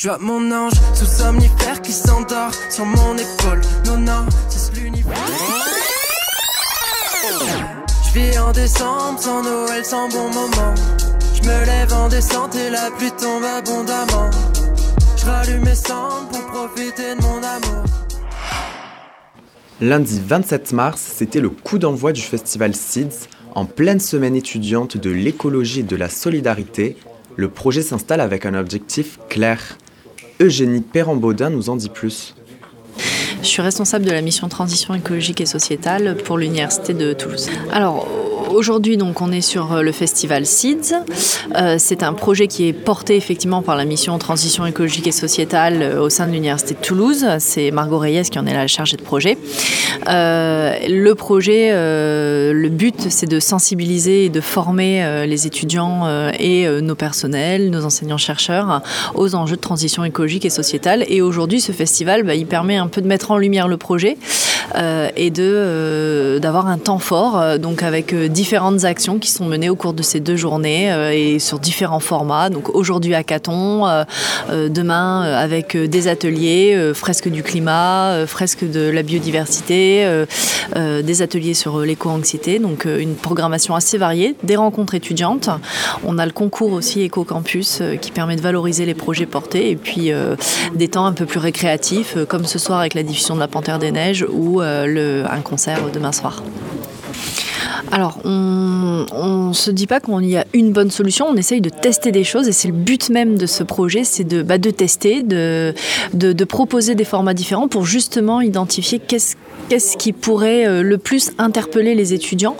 Je vois mon ange sous somnifère qui s'endort sur mon épaule. Non, non, c'est l'univers. Je vis en décembre sans Noël, sans bon moment. Je me lève en descente et la pluie tombe abondamment. Je rallume mes cendres pour profiter de mon amour. Lundi 27 mars, c'était le coup d'envoi du festival SIDS. En pleine semaine étudiante de l'écologie et de la solidarité, le projet s'installe avec un objectif clair. Eugénie Perrambaudin nous en dit plus. Je suis responsable de la mission transition écologique et sociétale pour l'Université de Toulouse. Aujourd'hui, donc, on est sur euh, le festival SEEDS. Euh, c'est un projet qui est porté effectivement par la mission Transition écologique et sociétale euh, au sein de l'Université de Toulouse. C'est Margot Reyes qui en est la chargée de projet. le projet, le but, c'est de sensibiliser et de former les étudiants et nos personnels, nos enseignants-chercheurs aux enjeux de transition écologique et sociétale. Et aujourd'hui, ce festival, bah, il permet un peu de mettre en lumière le projet et de d'avoir un temps fort, donc avec différentes actions qui sont menées au cours de ces deux journées euh, et sur différents formats. Donc aujourd'hui à Caton, euh, euh, demain avec des ateliers, fresques du climat, fresques de la biodiversité, des ateliers sur l'éco-anxiété. Donc une programmation assez variée, des rencontres étudiantes. On a le concours aussi Éco-Campus qui permet de valoriser les projets portés et puis des temps un peu plus récréatifs comme ce soir avec la diffusion de la Panthère des Neiges ou un concert demain soir. Alors, on ne se dit pas qu'il y a une bonne solution, on essaye de tester des choses et c'est le but même de ce projet, c'est de, bah, de tester, de, de, de, proposer des formats différents pour justement identifier qu'est-ce qu'est-ce qui pourrait euh, le plus interpeller les étudiants?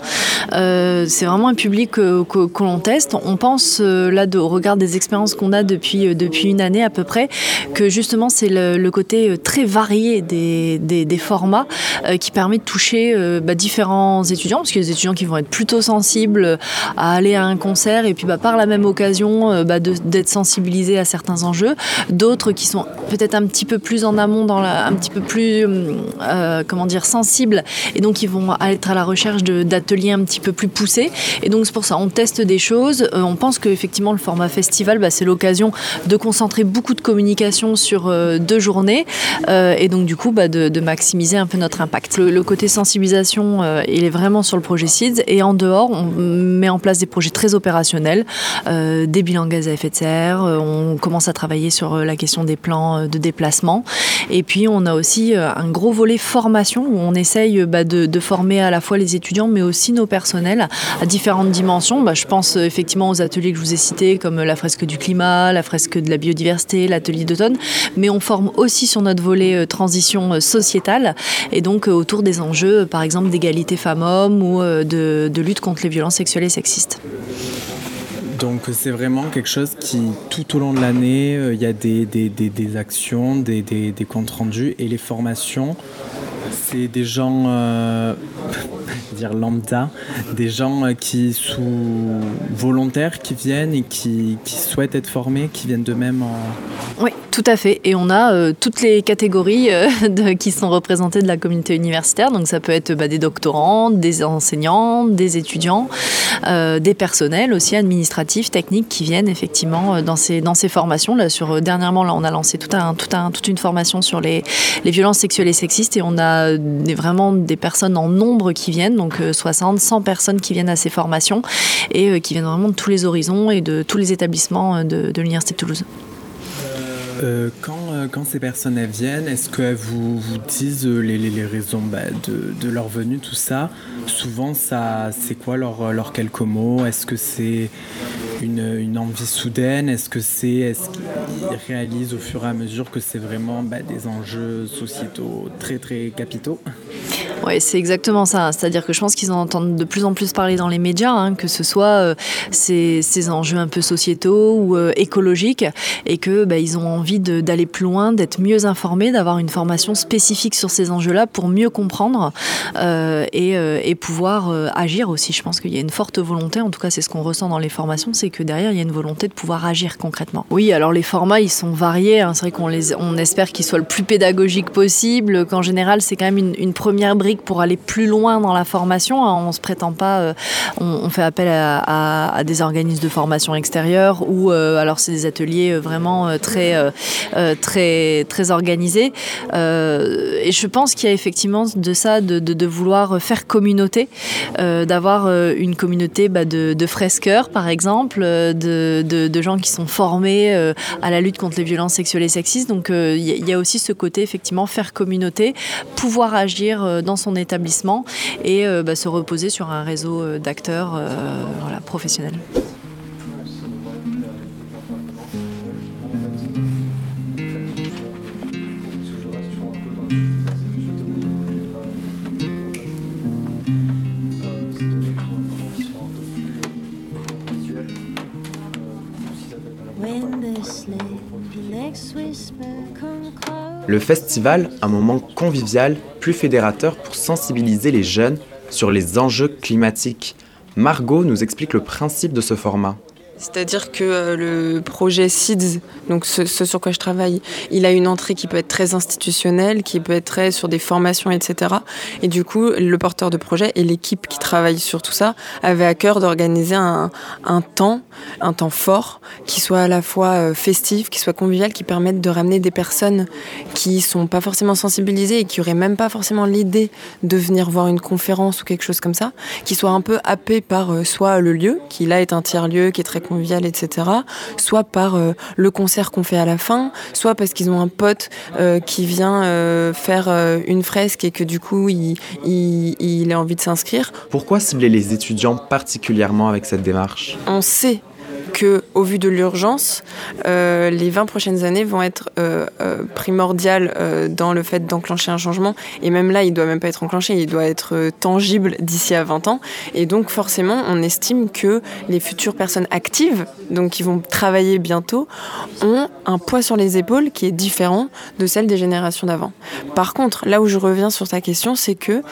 Euh, c'est vraiment un public que, que, l'on teste. On pense, euh, là, au regard des expériences qu'on a depuis, depuis une année à peu près, que justement c'est le, côté très varié des, des, formats qui permet de toucher bah, différents étudiants, parce qu'il y a des étudiants qui vont être plutôt sensibles à aller à un concert et puis bah, par la même occasion bah, d'être sensibilisés à certains enjeux, d'autres qui sont peut-être un petit peu plus en amont, dans la, un petit peu plus, comment dire, sensibles et donc ils vont être à la recherche d'ateliers un petit peu plus poussés. Et donc c'est pour ça, on teste des choses. Euh, on pense qu'effectivement le format festival, bah, c'est l'occasion de concentrer beaucoup de communication sur euh, deux journées euh, et donc du coup bah, de, maximiser un peu notre impact. Le, côté sensibilisation, il est vraiment sur le projet SIDS et en dehors, on met en place des projets très opérationnels, des bilans gaz à effet de serre, on commence à travailler sur la question des plans de déplacement et puis on a aussi un gros volet formation où on essaye bah, de, former à la fois les étudiants, mais aussi nos personnels à différentes dimensions. Bah, je pense euh, effectivement aux ateliers que je vous ai cités, comme la fresque du climat, la fresque de la biodiversité, l'atelier d'automne, mais on forme aussi sur notre volet euh, transition euh, sociétale, et donc autour des enjeux, par exemple, d'égalité femmes-hommes ou de, lutte contre les violences sexuelles et sexistes. Donc c'est vraiment quelque chose qui, tout au long de l'année, il y a des actions, des, comptes rendus et les formations c'est des gens, euh, dire lambda, des gens euh, qui sous volontaires qui viennent et qui, souhaitent être formés, qui viennent d'eux-mêmes. Oui, tout à fait. Et on a euh, toutes les catégories qui sont représentées de la communauté universitaire. Donc ça peut être bah, des doctorants, des enseignants, des étudiants, des personnels aussi administratifs, techniques qui viennent effectivement dans ces, dans ces formations. Là, sur, dernièrement, là, on a lancé tout un, tout un, toute une formation sur les, les violences sexuelles et sexistes et on a vraiment des personnes en nombre qui viennent, donc 60, euh, 100 personnes qui viennent à ces formations et euh, qui viennent vraiment de tous les horizons et de tous les établissements euh, de, l'Université de Toulouse. quand, quand, ces personnes viennent, est-ce qu'elles vous, vous disent les, les, raisons bah, de, de, leur venue, tout ça? Souvent, ça, c'est quoi leurs leur quelques mots? Est-ce que c'est une, envie soudaine Est-ce que c'est, est-ce qu'ils réalisent au fur et à mesure que c'est vraiment bah, des enjeux sociétaux très très capitaux? Oui, c'est exactement ça. C'est-à-dire que je pense qu'ils en entendent de plus en plus parler dans les médias, hein, que ce soit euh, ces, enjeux un peu sociétaux ou euh, écologiques, et que bah, ils ont envie d'aller plus loin, d'être mieux informés, d'avoir une formation spécifique sur ces enjeux-là pour mieux comprendre euh, et, pouvoir agir aussi. Je pense qu'il y a une forte volonté, en tout cas c'est ce qu'on ressent dans les formations, que derrière il y a une volonté de pouvoir agir concrètement. Oui, alors les formats ils sont variés. Hein. C'est vrai qu'on les, on espère qu'ils soient le plus pédagogiques possible. Qu'en général c'est quand même une, première brique pour aller plus loin dans la formation. Hein. On se prétend pas, euh, on, fait appel à, des organismes de formation extérieure ou euh, alors c'est des ateliers euh, vraiment très très très organisés. et je pense qu'il y a effectivement de ça, de vouloir faire communauté, d'avoir une communauté bah, de, de, fresqueurs par exemple, de, de, gens qui sont formés à la lutte contre les violences sexuelles et sexistes. Donc il y, y a aussi ce côté effectivement faire communauté, pouvoir agir dans son établissement et euh, bah, se reposer sur un réseau euh, d'acteurs euh, professionnels. Le festival, un moment convivial, plus fédérateur pour sensibiliser les jeunes sur les enjeux climatiques. Margot nous explique le principe de ce format. C'est-à-dire que euh, le projet SIDS, donc ce, sur quoi je travaille, il a une entrée qui peut être très institutionnelle, qui peut être très sur des formations, etc. Et du coup, le porteur de projet et l'équipe qui travaille sur tout ça avaient à cœur d'organiser un, temps, un temps fort, qui soit à la fois euh, festif, qui soit convivial, qui permette de ramener des personnes qui sont pas forcément sensibilisées et qui auraient même pas forcément l'idée de venir voir une conférence ou quelque chose comme ça, qui soient un peu happés par euh, soit le lieu, qui là est un tiers-lieu, qui est très convivial, etc. Soit par euh, le concert qu'on fait à la fin, soit parce qu'ils ont un pote euh, qui vient euh, faire une fresque et que du coup il, il, il a envie de s'inscrire. Pourquoi cibler les étudiants particulièrement avec cette démarche? On sait que, au vu de l'urgence, euh, les 20 prochaines années vont être euh, euh, primordiales dans le fait d'enclencher un changement. Et même là, il doit même pas être enclenché, il doit être tangible d'ici à 20 ans. Et donc, forcément, on estime que les futures personnes actives, donc qui vont travailler bientôt, ont un poids sur les épaules qui est différent de celle des générations d'avant. Par contre, là où je reviens sur ta question, c'est que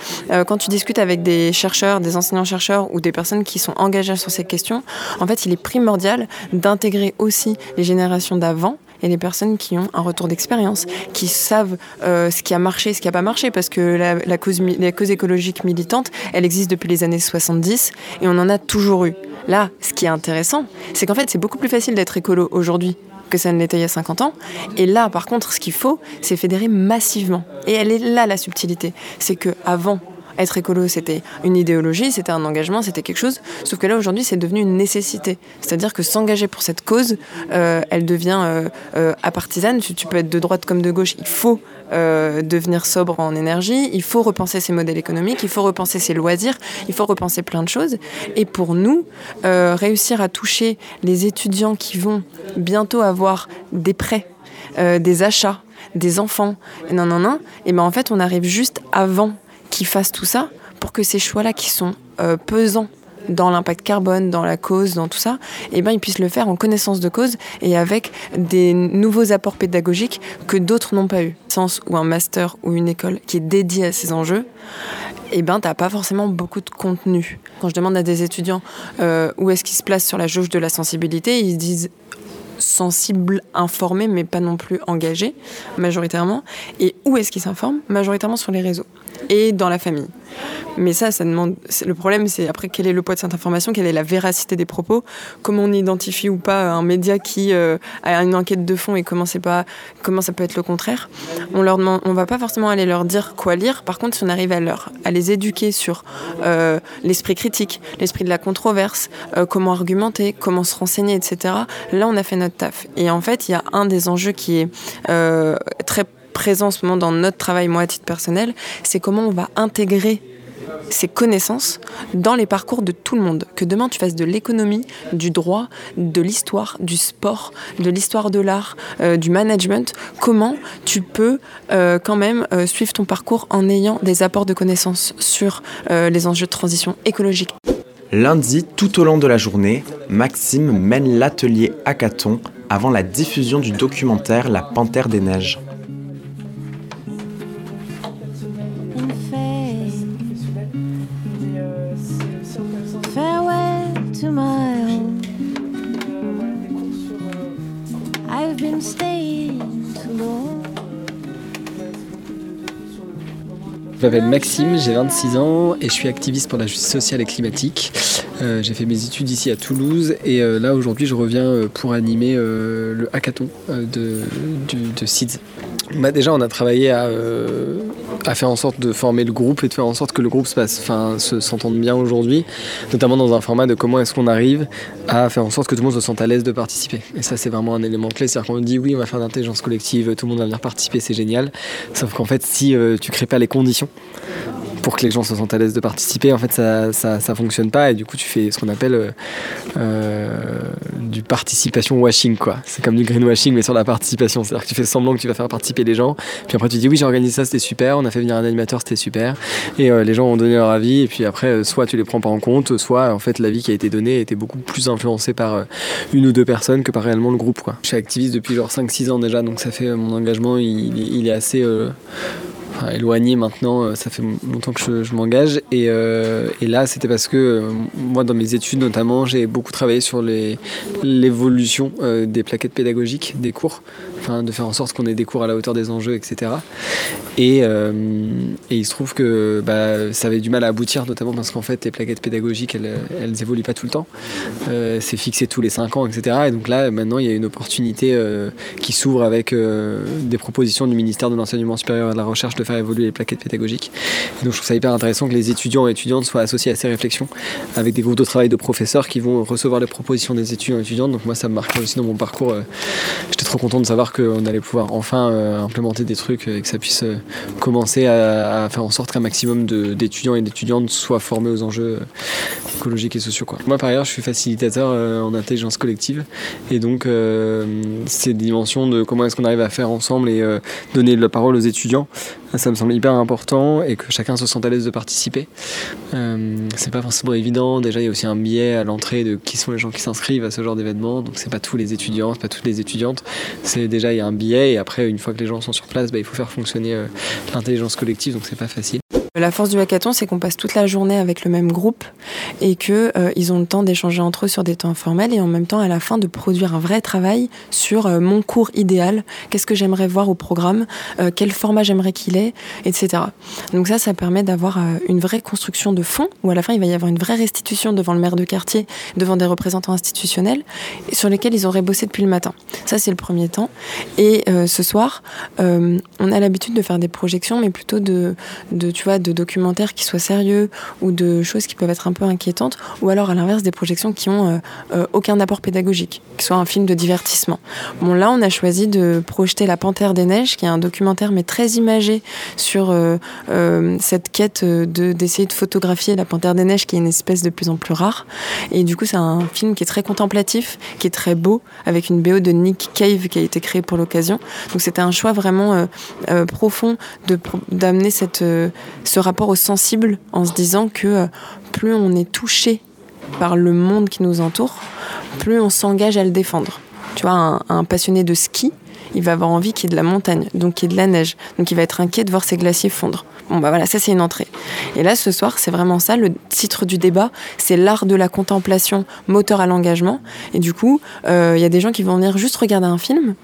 quand tu discutes avec des chercheurs, des enseignants-chercheurs ou des personnes qui sont engagées sur ces questions, en fait, il est primordial d'intégrer aussi les générations d'avant et les personnes qui ont un retour d'expérience, qui savent euh, ce qui a marché, ce qui n'a pas marché, parce que la, cause, la cause écologique militante, elle existe depuis les années 70 et on en a toujours eu. Là, ce qui est intéressant, c'est qu'en fait, c'est beaucoup plus facile d'être écolo aujourd'hui que ça ne l'était il y a 50 ans. Et là, par contre, ce qu'il faut, c'est fédérer massivement. Et elle est là la subtilité. C'est que avant, être écolo, c'était une idéologie, c'était un engagement, c'était quelque chose. Sauf que là, aujourd'hui, c'est devenu une nécessité. C'est-à-dire que s'engager pour cette cause, euh, elle devient euh, euh. Tu, tu peux être de droite comme de gauche. Il faut euh, devenir sobre en énergie, il faut repenser ses modèles économiques, il faut repenser ses loisirs, il faut repenser plein de choses. Et pour nous, euh, réussir à toucher les étudiants qui vont bientôt avoir des prêts, des achats, des enfants, non, non, non, et ben en fait, on arrive juste avant qu'ils fassent tout ça pour que ces choix-là qui sont euh, pesants dans l'impact carbone, dans la cause, dans tout ça, et ben ils puissent le faire en connaissance de cause et avec des nouveaux apports pédagogiques que d'autres n'ont pas eu. Sens ou un master ou une école qui est dédiée à ces enjeux, et ben t'as pas forcément beaucoup de contenu. Quand je demande à des étudiants euh, où est-ce qu'ils se placent sur la jauge de la sensibilité, ils disent sensibles, informés, mais pas non plus engagés, majoritairement. Et où est-ce qu'ils s'informent? Majoritairement sur les réseaux et dans la famille. Mais ça, ça demande. Le problème, c'est après quel est le poids de cette information, quelle est la véracité des propos, comment on identifie ou pas un média qui euh, a une enquête de fond et comment c'est pas, comment ça peut être le contraire. On leur demande, on va pas forcément aller leur dire quoi lire. Par contre, si on arrive à leur, à les éduquer sur euh, l'esprit critique, l'esprit de la controverse, euh, comment argumenter, comment se renseigner, etc. Là, on a fait notre taf. Et en fait, il y a un des enjeux qui est très présent en ce moment dans notre travail, moi à titre personnel, c'est comment on va intégrer ces connaissances dans les parcours de tout le monde. Que demain tu fasses de l'économie, du droit, de l'histoire, du sport, de l'histoire de l'art, euh, du management, comment tu peux euh, quand même euh, suivre ton parcours en ayant des apports de connaissances sur les enjeux de transition écologique? Lundi, tout au long de la journée, Maxime mène l'atelier Hackathon avant la diffusion du documentaire La Panthère des Neiges. Je m'appelle Maxime, j'ai 26 ans et je suis activiste pour la justice sociale et climatique. Euh, j'ai fait mes études ici à Toulouse et euh, là aujourd'hui je reviens euh, pour animer le hackathon de, de. Bah déjà on a travaillé à, à, faire en sorte de former le groupe et de faire en sorte que le groupe se passe, enfin, se, s'entende bien aujourd'hui, notamment dans un format de comment est-ce qu'on arrive à faire en sorte que tout le monde se sente à l'aise de participer. Et ça c'est vraiment un élément clé, c'est-à-dire qu'on dit oui on va faire d'intelligence collective, tout le monde va venir participer, c'est génial, sauf qu'en fait si tu crées pas les conditions pour que les gens se sentent à l'aise de participer, en fait, ça, ça, fonctionne pas. Et du coup, tu fais ce qu'on appelle euh, euh, du participation washing, quoi. C'est comme du greenwashing, mais sur la participation. C'est-à-dire que tu fais semblant que tu vas faire participer les gens. Puis après, tu dis oui, j'ai organisé ça, c'était super. On a fait venir un animateur, c'était super. Et euh, les gens ont donné leur avis. Et puis après, soit tu les prends pas en compte, soit en fait, l'avis qui a été donné était beaucoup plus influencé par une ou deux personnes que par réellement le groupe, quoi. Je suis activiste depuis genre 5-6 ans déjà, donc ça fait mon engagement, il est assez éloigné maintenant, euh, ça fait longtemps que je, m'engage. Et, euh, et, là, c'était parce que euh, moi, dans mes études notamment, j'ai beaucoup travaillé sur l'évolution des plaquettes pédagogiques des cours, de faire en sorte qu'on ait des cours à la hauteur des enjeux, etc. Et, et il se trouve que bah, ça avait du mal à aboutir, notamment parce qu'en fait, les plaquettes pédagogiques, elles, elles évoluent pas tout le temps. c'est fixé tous les 5 ans, etc. Et donc là, maintenant, il y a une opportunité qui s'ouvre avec des propositions du ministère de l'Enseignement supérieur et de la Recherche de faire évoluer les plaquettes pédagogiques. donc je trouve ça hyper intéressant que les étudiants et étudiantes soient associés à ces réflexions avec des groupes de travail de professeurs qui vont recevoir les propositions des étudiants et étudiantes. Donc moi ça me marque aussi dans mon parcours. Euh, j'étais trop content de savoir qu'on allait pouvoir enfin euh, implémenter des trucs et que ça puisse euh, commencer à, faire en sorte qu'un maximum d'étudiants et d'étudiantes soient formés aux enjeux écologiques et sociaux. Quoi. Moi par ailleurs je suis facilitateur en intelligence collective et donc ces dimensions de comment est-ce qu'on arrive à faire ensemble et donner la parole aux étudiants ça me semble hyper important et que chacun se sente à l'aise de participer. Euh, c'est pas forcément évident. Déjà, il y a aussi un biais à l'entrée de qui sont les gens qui s'inscrivent à ce genre d'événement. Donc, c'est pas tous les étudiants, c'est pas toutes les étudiantes. Déjà il y a un biais et après, une fois que les gens sont sur place, bah, il faut faire fonctionner euh, l'intelligence collective. Donc, c'est pas facile. La force du hackathon, c'est qu'on passe toute la journée avec le même groupe et qu'ils euh, ils ont le temps d'échanger entre eux sur des temps informels et en même temps, à la fin, de produire un vrai travail sur euh, mon cours idéal, qu'est-ce que j'aimerais voir au programme, euh, quel format j'aimerais qu'il ait, etc. Donc ça, ça permet d'avoir une vraie construction de fond où à la fin, il va y avoir une vraie restitution devant le maire de quartier, devant des représentants institutionnels sur lesquels ils auraient bossé depuis le matin. Ça, c'est le premier temps. Et ce soir, on a l'habitude de faire des projections, mais plutôt de, de tu vois, de documentaires qui soient sérieux ou de choses qui peuvent être un peu inquiétantes, ou alors à l'inverse des projections qui ont euh, euh, aucun apport pédagogique, qui soit un film de divertissement. Bon là on a choisi de projeter La Panthère des Neiges, qui est un documentaire mais très imagé sur euh, cette quête de d'essayer de photographier la Panthère des Neiges, qui est une espèce de plus en plus rare. Et du coup c'est un film qui est très contemplatif, qui est très beau, avec une BO de Nick Cave qui a été créée pour l'occasion. Donc c'était un choix vraiment profond de d'amener cette ce rapport au sensible en se disant que euh, plus on est touché par le monde qui nous entoure, plus on s'engage à le défendre. Tu vois, un, passionné de ski, il va avoir envie qu'il y ait de la montagne, donc qu'il y ait de la neige, donc il va être inquiet de voir ses glaciers fondre. Bon bah voilà, ça c'est une entrée. Et là ce soir, c'est vraiment ça, le titre du débat, c'est l'art de la contemplation moteur à l'engagement. Et du coup, euh, il y a des gens qui vont venir juste regarder un film,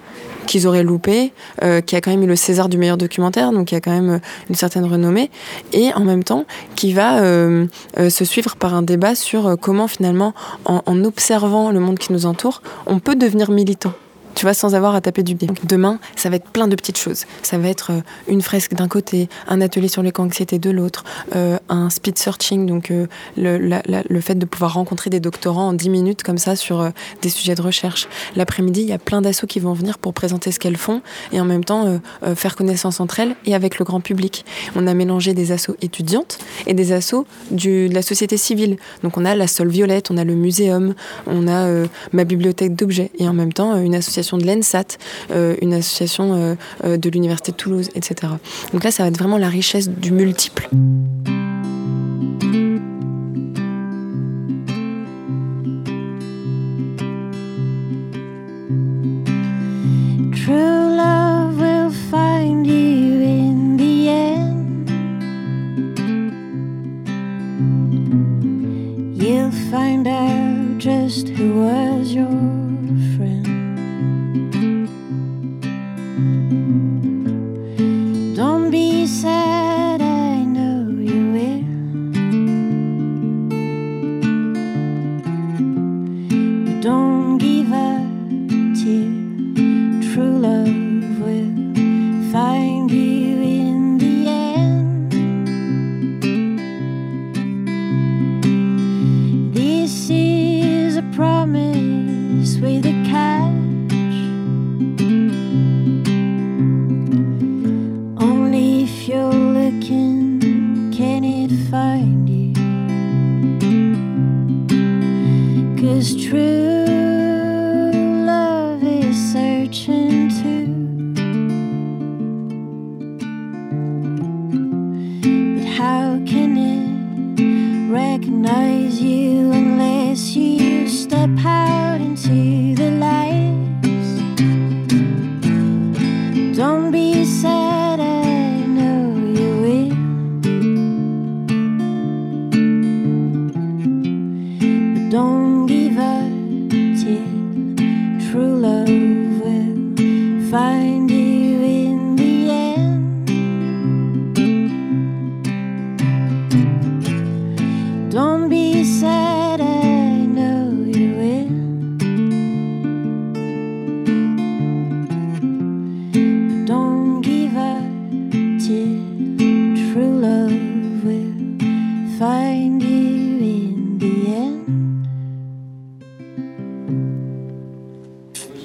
qu'ils auraient loupé, euh, qui a quand même eu le César du meilleur documentaire, donc qui a quand même euh, une certaine renommée, et en même temps qui va euh, se suivre par un débat sur comment finalement, en, observant le monde qui nous entoure, on peut devenir militant tu vois, sans avoir à taper du pied. demain, ça va être plein de petites choses. Ça va être euh, une fresque d'un côté, un atelier sur l'éco-anxiété de l'autre, euh, un speed searching, donc euh, le, le, fait de pouvoir rencontrer des doctorants en 10 minutes comme ça sur des sujets de recherche. L'après-midi, il y a plein d'assauts qui vont venir pour présenter ce qu'elles font et en même temps faire connaissance entre elles et avec le grand public. On a mélangé des assos étudiantes et des assos du, de la société civile. Donc on a la Sol Violette, on a le muséum, on a ma bibliothèque d'objets et en même temps une association de l'ENSAT, euh, une association euh, euh, de l'Université de Toulouse, etc. Donc là, ça va être vraiment la richesse du multiple.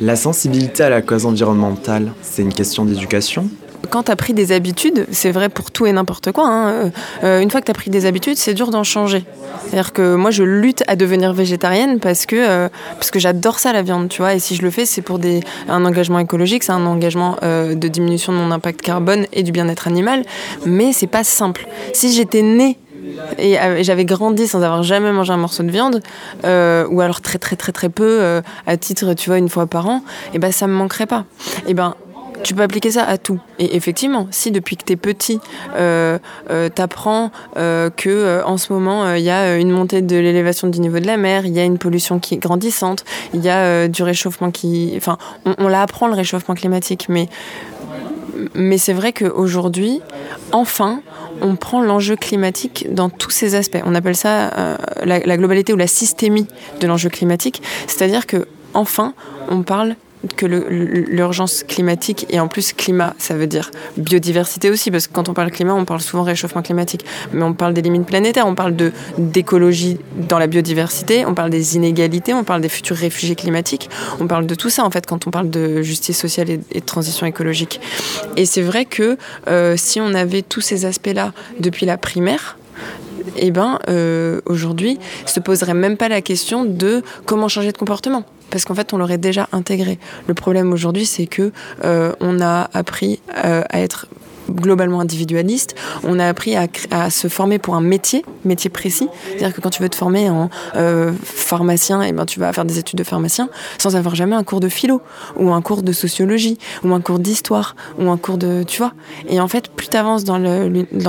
La sensibilité à la cause environnementale, c'est une question d'éducation quand tu as pris des habitudes, c'est vrai pour tout et n'importe quoi, hein, euh, euh, une fois que tu as pris des habitudes, c'est dur d'en changer. C'est-à-dire que moi, je lutte à devenir végétarienne parce que, euh, que j'adore ça, la viande, tu vois. Et si je le fais, c'est pour des, un engagement écologique, c'est un engagement de diminution de mon impact carbone et du bien-être animal. Mais c'est pas simple. Si j'étais née et j'avais grandi sans avoir jamais mangé un morceau de viande, ou alors très très très très peu, à titre, tu vois, une fois par an, et ben ça me manquerait pas. Et ben tu peux appliquer ça à tout. Et effectivement, si depuis que tu es petit, euh, euh, tu apprends euh, que en ce moment, il y a une montée de l'élévation du niveau de la mer, il y a une pollution qui est grandissante, il y a du réchauffement qui... Enfin, on l'apprend le réchauffement climatique, mais, mais c'est vrai qu'aujourd'hui, enfin, on prend l'enjeu climatique dans tous ses aspects. On appelle ça la, la, globalité ou la systémie de l'enjeu climatique, c'est-à-dire que enfin, on parle que l'urgence climatique et en plus climat, ça veut dire biodiversité aussi, parce que quand on parle climat, on parle souvent réchauffement climatique, mais on parle des limites planétaires, on parle d'écologie dans la biodiversité, on parle des inégalités, on parle des futurs réfugiés climatiques, on parle de tout ça en fait quand on parle de justice sociale et, de transition écologique. Et c'est vrai que euh, si on avait tous ces aspects-là depuis la primaire, eh ben, euh, aujourd'hui, se poserait même pas la question de comment changer de comportement parce qu'en fait on l'aurait déjà intégré. Le problème aujourd'hui c'est que euh, on a appris euh, à être globalement individualiste. On a appris à, se former pour un métier, métier précis. C'est-à-dire que quand tu veux te former en euh, pharmacien, eh ben tu vas faire des études de pharmacien sans avoir jamais un cours de philo ou un cours de sociologie ou un cours d'histoire ou un cours de, tu vois. Et en fait, plus tu avances dans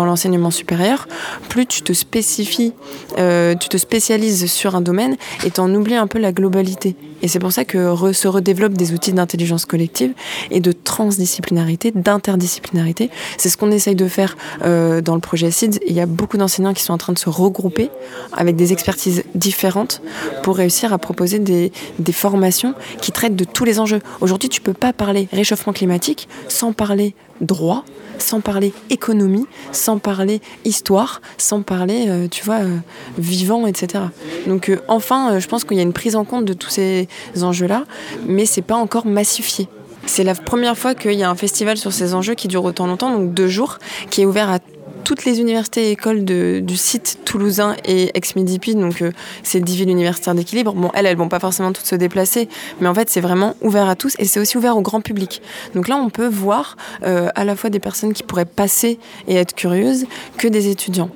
l'enseignement supérieur, plus tu te spécifies, euh, tu te spécialises sur un domaine et tu en oublies un peu la globalité. Et c'est pour ça que se redéveloppent des outils d'intelligence collective et de transdisciplinarité, d'interdisciplinarité. C'est ce qu'on essaye de faire euh, dans le projet SIDS. Il y a beaucoup d'enseignants qui sont en train de se regrouper avec des expertises différentes pour réussir à proposer des, formations qui traitent de tous les enjeux. Aujourd'hui, tu peux pas parler réchauffement climatique sans parler droit, sans parler économie, sans parler histoire, sans parler, euh, tu vois, euh, vivant, etc. Donc euh, enfin, je pense qu'il y a une prise en compte de tous ces enjeux-là, mais c'est pas encore massifié. C'est la première fois qu'il y a un festival sur ces enjeux qui dure autant longtemps, donc deux jours, qui est ouvert à toutes les universités et écoles du site toulousain et ex-Midipi, donc euh, c'est 10 villes universitaires d'équilibre. Bon, elles, elles vont pas forcément toutes se déplacer, mais en fait, c'est vraiment ouvert à tous et c'est aussi ouvert au grand public. Donc là, on peut voir euh, à la fois des personnes qui pourraient passer et être curieuses que des étudiants.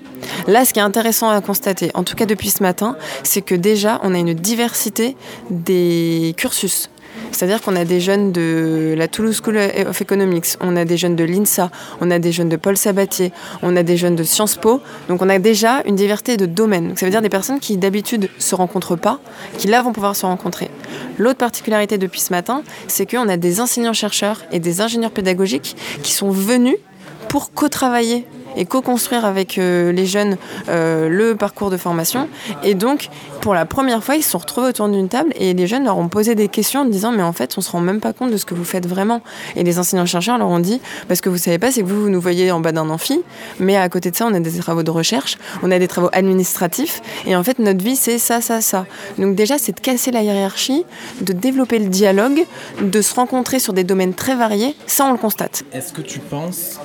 Là, ce qui est intéressant à constater, en tout cas depuis ce matin, c'est que déjà, on a une diversité des cursus. C'est-à-dire qu'on a des jeunes de la Toulouse School of Economics, on a des jeunes de l'INSA, on a des jeunes de Paul Sabatier, on a des jeunes de Sciences Po. Donc on a déjà une diversité de domaines. Donc ça veut dire des personnes qui d'habitude se rencontrent pas, qui là vont pouvoir se rencontrer. L'autre particularité depuis ce matin, c'est qu'on a des enseignants-chercheurs et des ingénieurs pédagogiques qui sont venus pour co-travailler et co-construire avec euh, les jeunes euh, le parcours de formation. Et donc, pour la première fois, ils se sont retrouvés autour d'une table et les jeunes leur ont posé des questions en disant Mais en fait, on se rend même pas compte de ce que vous faites vraiment. Et les enseignants-chercheurs leur ont dit Parce que vous savez pas, c'est que vous, vous nous voyez en bas d'un amphi, mais à côté de ça, on a des travaux de recherche, on a des travaux administratifs, et en fait, notre vie, c'est ça, ça, ça. Donc, déjà, c'est de casser la hiérarchie, de développer le dialogue, de se rencontrer sur des domaines très variés. Ça, on le constate. Est-ce que tu penses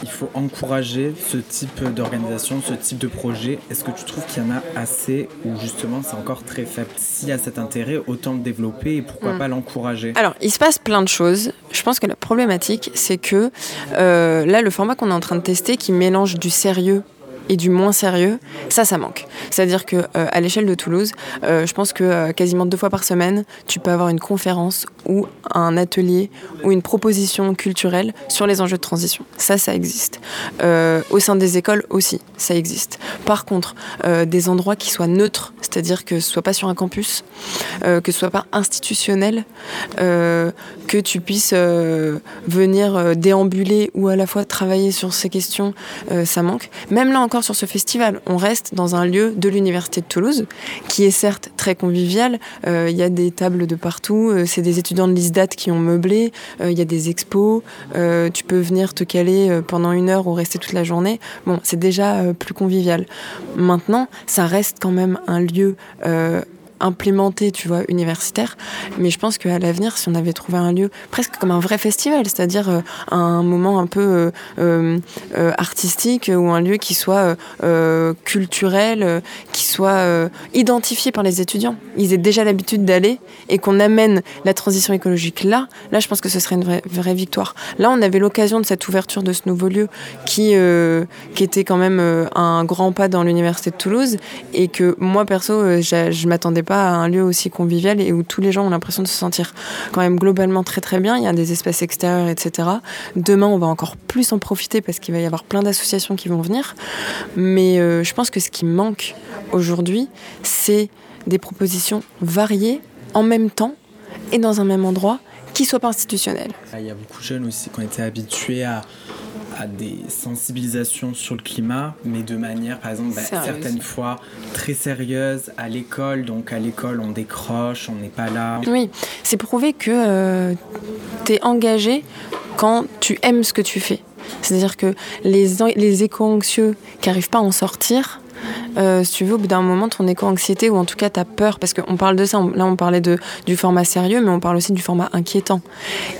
qu'il faut encourager ce type d'organisation, ce type de projet Est-ce que tu trouves qu'il y en a assez ou justement c'est encore très faible? S'il y a cet intérêt, autant le développer et pourquoi Mm. pas l'encourager? Alors, il se passe plein de choses. Je pense que la problématique, c'est que euh, là, le format qu'on est en train de tester, qui mélange du sérieux et du moins sérieux, ça, ça manque. C'est-à-dire que euh, à l'échelle de Toulouse, euh, je pense que euh, quasiment deux fois par semaine, tu peux avoir une conférence ou un atelier ou une proposition culturelle sur les enjeux de transition. Ça, ça existe. Euh, au sein des écoles aussi, ça existe. Par contre, euh, des endroits qui soient neutres, c'est-à-dire que ce soit pas sur un campus, euh, que ce soit pas institutionnel, que tu puisses venir déambuler ou à la fois travailler sur ces questions, ça manque. Même là encore sur ce festival, on reste dans un lieu de l'Université de Toulouse, qui est certes très convivial. Il y a des tables de partout, c'est des étudiants de l'ISDAT qui ont meublé, euh, il y a des expos, euh, tu peux venir te caler euh, pendant une heure ou rester toute la journée. Bon, c'est déjà plus convivial. Maintenant, ça reste quand même un lieu implémenté, tu vois, universitaire. Mais je pense qu'à l'avenir, si on avait trouvé un lieu presque comme un vrai festival, c'est-à-dire euh, un moment un peu euh, euh, artistique ou un lieu qui soit culturel, qui soit identifié par les étudiants. Ils aient déjà l'habitude d'aller et qu'on amène la transition écologique là, là, je pense que ce serait une vraie, vraie victoire. Là, on avait l'occasion de cette ouverture de ce nouveau lieu qui, qui était quand même un grand pas dans l'université de Toulouse et que moi, perso, je m'attendais pas un lieu aussi convivial et où tous les gens ont l'impression de se sentir quand même globalement très très bien. Il y a des espaces extérieurs, etc. Demain, on va encore plus en profiter parce qu'il va y avoir plein d'associations qui vont venir. Mais euh, je pense que ce qui manque aujourd'hui, c'est des propositions variées en même temps et dans un même endroit qui soient pas institutionnelles. Il y a beaucoup de jeunes aussi qui ont été habitués à, à des sensibilisations sur le climat, mais de manière, par exemple, bah, certaines fois très sérieuse à l'école. Donc à l'école, on décroche, on n'est pas là. Oui, c'est prouvé que tu es engagé quand tu aimes ce que tu fais. C'est-à-dire que les, les éco-anxieux qui n'arrivent pas à en sortir, euh, si tu veux, au bout d'un moment, ton éco-anxiété, ou en tout cas ta peur, parce qu'on parle de ça, on- là on parlait de, du format sérieux, mais on parle aussi du format inquiétant.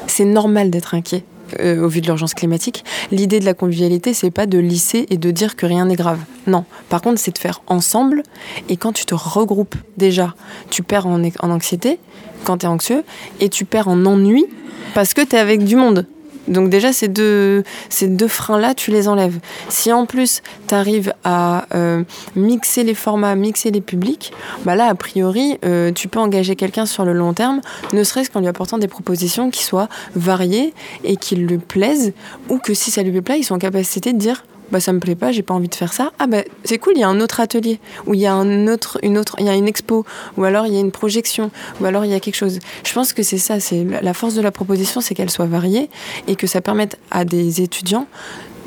C'est normal d'être inquiet. Euh, au vu de l'urgence climatique, l'idée de la convivialité, c'est pas de lisser et de dire que rien n'est grave. Non. Par contre, c'est de faire ensemble. Et quand tu te regroupes déjà, tu perds en, en anxiété quand tu es anxieux et tu perds en ennui parce que tu es avec du monde. Donc déjà, ces deux, ces deux freins-là, tu les enlèves. Si en plus, tu arrives à euh, mixer les formats, mixer les publics, bah là, a priori, euh, tu peux engager quelqu'un sur le long terme, ne serait-ce qu'en lui apportant des propositions qui soient variées et qui lui plaisent, ou que si ça lui plaît, ils sont en capacité de dire bah ça me plaît pas, j'ai pas envie de faire ça. Ah bah c'est cool, il y a un autre atelier où il y a un autre, une autre, il y a une expo ou alors il y a une projection ou alors il y a quelque chose. Je pense que c'est ça, c'est la force de la proposition, c'est qu'elle soit variée et que ça permette à des étudiants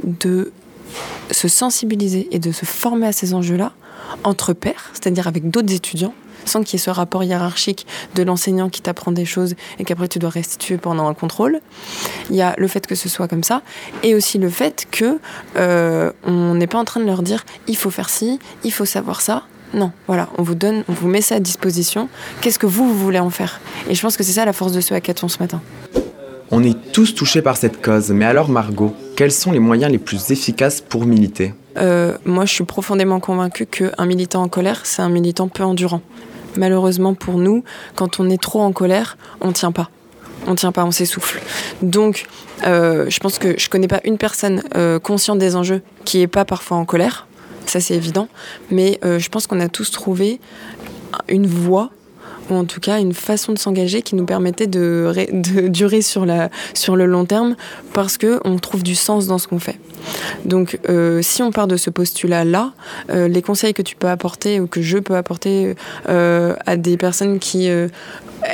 de se sensibiliser et de se former à ces enjeux-là entre pairs, c'est-à-dire avec d'autres étudiants sans qu'il y ait ce rapport hiérarchique de l'enseignant qui t'apprend des choses et qu'après tu dois restituer pendant un contrôle. Il y a le fait que ce soit comme ça et aussi le fait que euh, on n'est pas en train de leur dire il faut faire ci, il faut savoir ça. Non, voilà, on vous donne, on vous met ça à disposition. Qu'est-ce que vous, vous voulez en faire? Et je pense que c'est ça la force de ce hackathon ce matin. On est tous touchés par cette cause, mais alors Margot, quels sont les moyens les plus efficaces pour militer? Euh, Moi, je suis profondément convaincue qu'un militant en colère, c'est un militant peu endurant malheureusement pour nous, quand on est trop en colère, on tient pas. On tient pas, on s'essouffle. Donc, euh, je pense que je connais pas une personne euh, consciente des enjeux qui est pas parfois en colère. Ça, c'est évident. Mais euh, je pense qu'on a tous trouvé une voie ou en tout cas une façon de s'engager qui nous permettait de, durer sur, sur le long terme parce qu'on trouve du sens dans ce qu'on fait. Donc euh, si on part de ce postulat-là, euh, les conseils que tu peux apporter ou que je peux apporter euh, à des personnes qui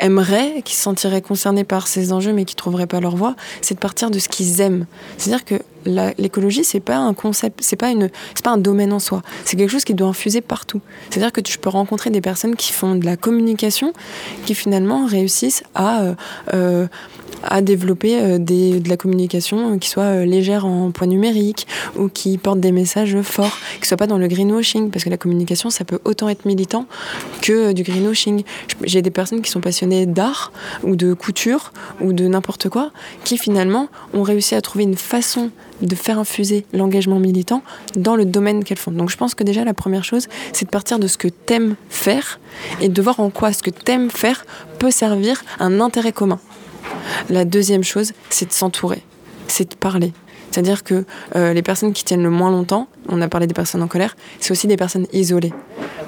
aimeraient, qui se sentiraient concernées par ces enjeux mais qui ne trouveraient pas leur voie, c'est de partir de ce qu'ils aiment. C'est-à-dire que l'écologie, c'est pas un concept, c'est pas c'est pas un domaine en soi. C'est quelque chose qui doit infuser partout. C'est-à-dire que tu peux rencontrer des personnes qui font de la communication, qui finalement réussissent à à développer euh, de la communication qui soit euh, légère en point numérique ou qui porte des messages forts, qui soit pas dans le greenwashing, parce que la communication, ça peut autant être militant que du greenwashing. J'ai des personnes qui sont passionnées d'art ou de couture ou de n'importe quoi, qui finalement ont réussi à trouver une façon de faire infuser l'engagement militant dans le domaine qu'elles font. Donc je pense que déjà la première chose, c'est de partir de ce que t'aimes faire et de voir en quoi ce que t'aimes faire peut servir un intérêt commun. La deuxième chose, c'est de s'entourer, c'est de parler. C'est-à-dire que euh, les personnes qui tiennent le moins longtemps, on a parlé des personnes en colère, c'est aussi des personnes isolées.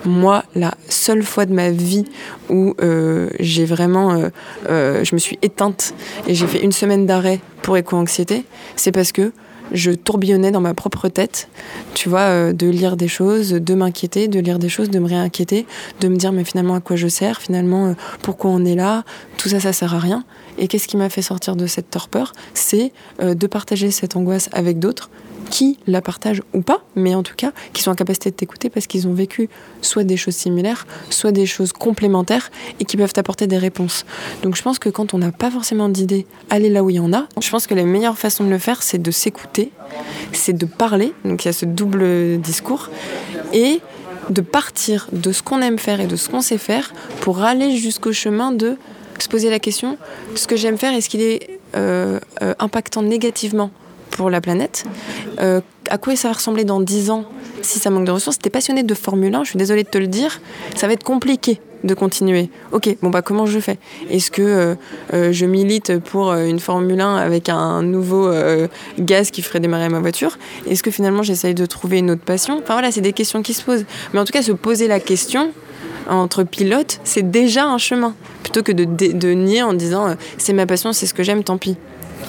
Moi, la seule fois de ma vie où euh, j'ai vraiment, euh, je me suis éteinte et j'ai fait une semaine d'arrêt pour éco-anxiété, c'est parce que je tourbillonnais dans ma propre tête, tu vois, euh, de lire des choses, de m'inquiéter, de lire des choses, de me réinquiéter, de me dire mais finalement à quoi je sers, finalement euh, pourquoi on est là, tout ça ça sert à rien. Et qu'est-ce qui m'a fait sortir de cette torpeur? C'est euh, de partager cette angoisse avec d'autres qui la partagent ou pas, mais en tout cas qui sont en capacité de t'écouter parce qu'ils ont vécu soit des choses similaires, soit des choses complémentaires et qui peuvent t'apporter des réponses. Donc je pense que quand on n'a pas forcément d'idées, aller là où il y en a. Je pense que la meilleure façon de le faire, c'est de s'écouter, c'est de parler, donc il y a ce double discours, et de partir de ce qu'on aime faire et de ce qu'on sait faire pour aller jusqu'au chemin de se poser la question, ce que j'aime faire, est-ce qu'il est, euh, euh, impactant négativement pour la planète. Euh, à quoi ça va ressembler dans 10 ans si ça manque de ressources? T'es passionné de Formule 1, je suis désolée de te le dire, ça va être compliqué de continuer. Ok, bon bah comment je fais? Est-ce que euh, euh, je milite pour une Formule 1 avec un nouveau gaz qui ferait démarrer ma voiture? Est-ce que finalement j'essaye de trouver une autre passion? Enfin voilà, c'est des questions qui se posent. Mais en tout cas, se poser la question entre pilotes, c'est déjà un chemin. Plutôt que de, de nier en disant c'est ma passion, c'est ce que j'aime, tant pis.